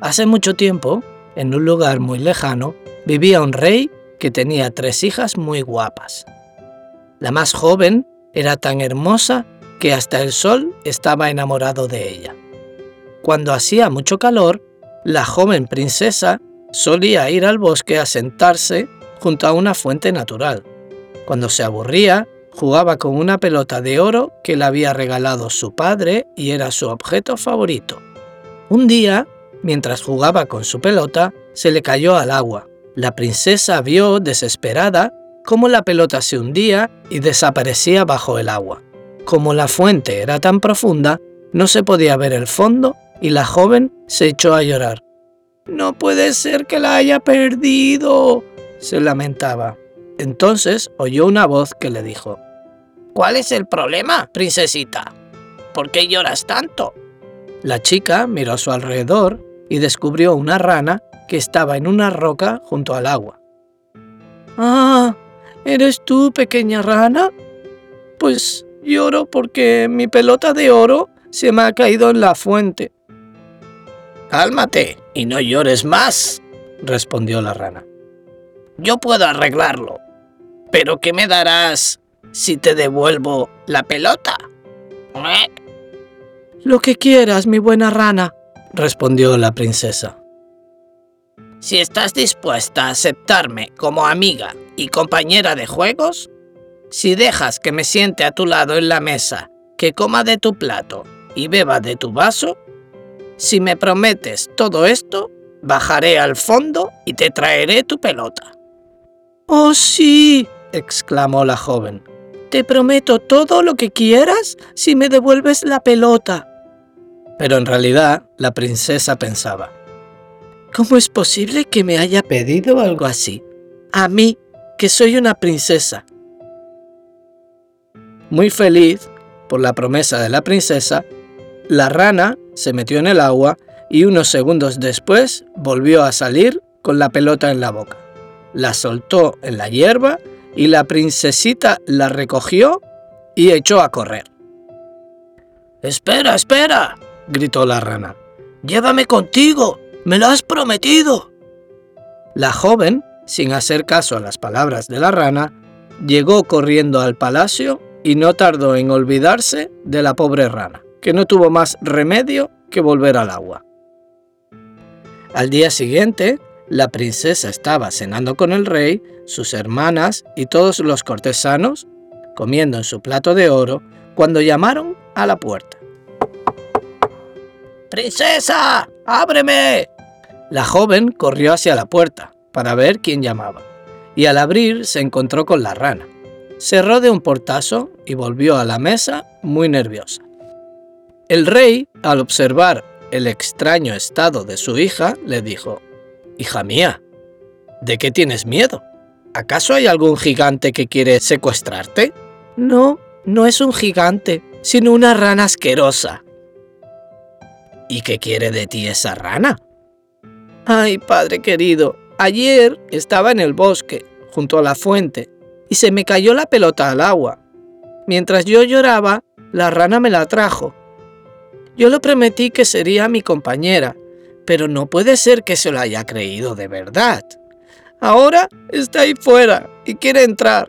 Hace mucho tiempo, en un lugar muy lejano, vivía un rey que tenía tres hijas muy guapas. La más joven era tan hermosa que hasta el sol estaba enamorado de ella. Cuando hacía mucho calor, la joven princesa solía ir al bosque a sentarse junto a una fuente natural. Cuando se aburría, jugaba con una pelota de oro que le había regalado su padre y era su objeto favorito. Un día, mientras jugaba con su pelota, se le cayó al agua. La princesa vio, desesperada, cómo la pelota se hundía y desaparecía bajo el agua. Como la fuente era tan profunda, no se podía ver el fondo y la joven se echó a llorar. No puede ser que la haya perdido, se lamentaba. Entonces oyó una voz que le dijo, ¿Cuál es el problema, princesita? ¿Por qué lloras tanto? La chica miró a su alrededor y descubrió una rana que estaba en una roca junto al agua. Ah, ¿eres tú, pequeña rana? Pues lloro porque mi pelota de oro se me ha caído en la fuente. Cálmate y no llores más, respondió la rana. Yo puedo arreglarlo. ¿Pero qué me darás si te devuelvo la pelota? Lo que quieras, mi buena rana, respondió la princesa. Si estás dispuesta a aceptarme como amiga y compañera de juegos, si dejas que me siente a tu lado en la mesa, que coma de tu plato y beba de tu vaso, si me prometes todo esto, bajaré al fondo y te traeré tu pelota. Oh, sí, exclamó la joven. Te prometo todo lo que quieras si me devuelves la pelota. Pero en realidad la princesa pensaba, ¿cómo es posible que me haya pedido algo así? A mí, que soy una princesa. Muy feliz por la promesa de la princesa, la rana se metió en el agua y unos segundos después volvió a salir con la pelota en la boca. La soltó en la hierba y la princesita la recogió y echó a correr. Espera, espera, gritó la rana. Llévame contigo, me lo has prometido. La joven, sin hacer caso a las palabras de la rana, llegó corriendo al palacio y no tardó en olvidarse de la pobre rana, que no tuvo más remedio que volver al agua. Al día siguiente, la princesa estaba cenando con el rey, sus hermanas y todos los cortesanos, comiendo en su plato de oro, cuando llamaron a la puerta. ¡Princesa! ¡Ábreme! La joven corrió hacia la puerta para ver quién llamaba, y al abrir se encontró con la rana. Cerró de un portazo y volvió a la mesa muy nerviosa. El rey, al observar el extraño estado de su hija, le dijo, Hija mía, ¿de qué tienes miedo? ¿Acaso hay algún gigante que quiere secuestrarte? No, no es un gigante, sino una rana asquerosa. ¿Y qué quiere de ti esa rana? Ay, padre querido, ayer estaba en el bosque, junto a la fuente, y se me cayó la pelota al agua. Mientras yo lloraba, la rana me la trajo. Yo le prometí que sería mi compañera, pero no puede ser que se lo haya creído de verdad. Ahora está ahí fuera y quiere entrar.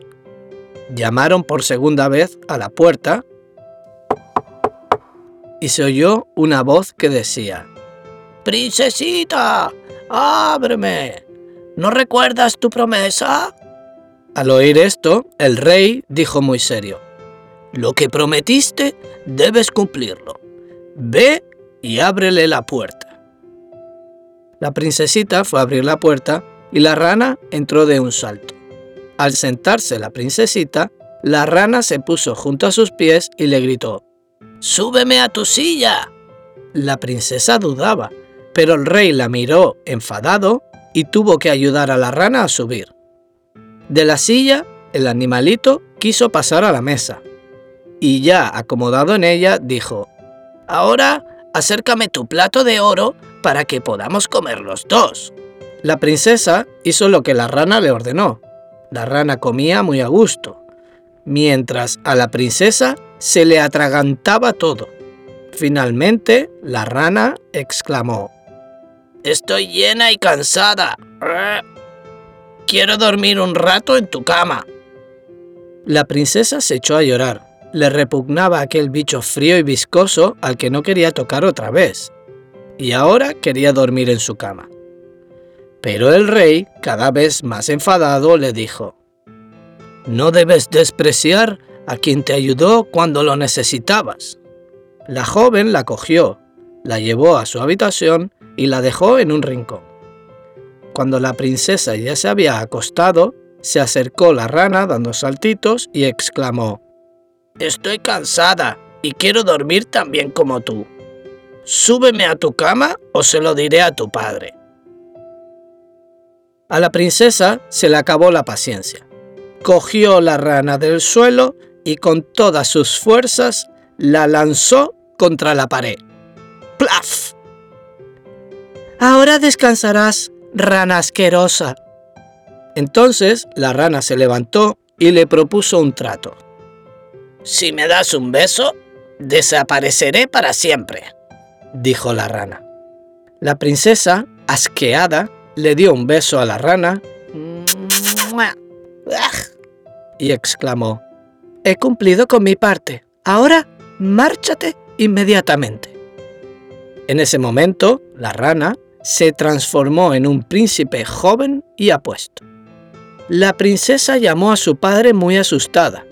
Llamaron por segunda vez a la puerta y se oyó una voz que decía, Princesita, ábreme. ¿No recuerdas tu promesa? Al oír esto, el rey dijo muy serio, Lo que prometiste debes cumplirlo. Ve y ábrele la puerta. La princesita fue a abrir la puerta y la rana entró de un salto. Al sentarse la princesita, la rana se puso junto a sus pies y le gritó, ¡Súbeme a tu silla! La princesa dudaba, pero el rey la miró enfadado y tuvo que ayudar a la rana a subir. De la silla, el animalito quiso pasar a la mesa, y ya acomodado en ella, dijo, Ahora acércame tu plato de oro para que podamos comer los dos. La princesa hizo lo que la rana le ordenó. La rana comía muy a gusto, mientras a la princesa se le atragantaba todo. Finalmente, la rana exclamó, Estoy llena y cansada. Quiero dormir un rato en tu cama. La princesa se echó a llorar. Le repugnaba aquel bicho frío y viscoso al que no quería tocar otra vez. Y ahora quería dormir en su cama. Pero el rey, cada vez más enfadado, le dijo, No debes despreciar a quien te ayudó cuando lo necesitabas. La joven la cogió, la llevó a su habitación y la dejó en un rincón. Cuando la princesa ya se había acostado, se acercó la rana dando saltitos y exclamó, Estoy cansada y quiero dormir también como tú. Súbeme a tu cama o se lo diré a tu padre. A la princesa se le acabó la paciencia. Cogió la rana del suelo y con todas sus fuerzas la lanzó contra la pared. ¡Plaf! Ahora descansarás, rana asquerosa. Entonces la rana se levantó y le propuso un trato. Si me das un beso, desapareceré para siempre, dijo la rana. La princesa, asqueada, le dio un beso a la rana y exclamó, He cumplido con mi parte. Ahora, márchate inmediatamente. En ese momento, la rana se transformó en un príncipe joven y apuesto. La princesa llamó a su padre muy asustada.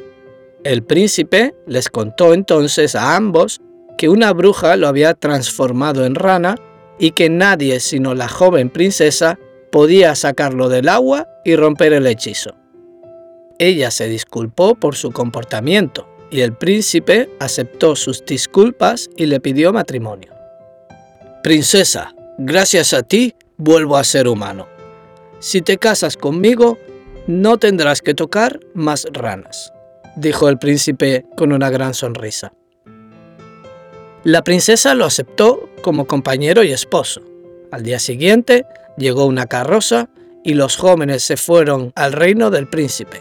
El príncipe les contó entonces a ambos que una bruja lo había transformado en rana y que nadie sino la joven princesa podía sacarlo del agua y romper el hechizo. Ella se disculpó por su comportamiento y el príncipe aceptó sus disculpas y le pidió matrimonio. Princesa, gracias a ti vuelvo a ser humano. Si te casas conmigo, no tendrás que tocar más ranas, dijo el príncipe con una gran sonrisa. La princesa lo aceptó como compañero y esposo. Al día siguiente llegó una carroza y los jóvenes se fueron al reino del príncipe,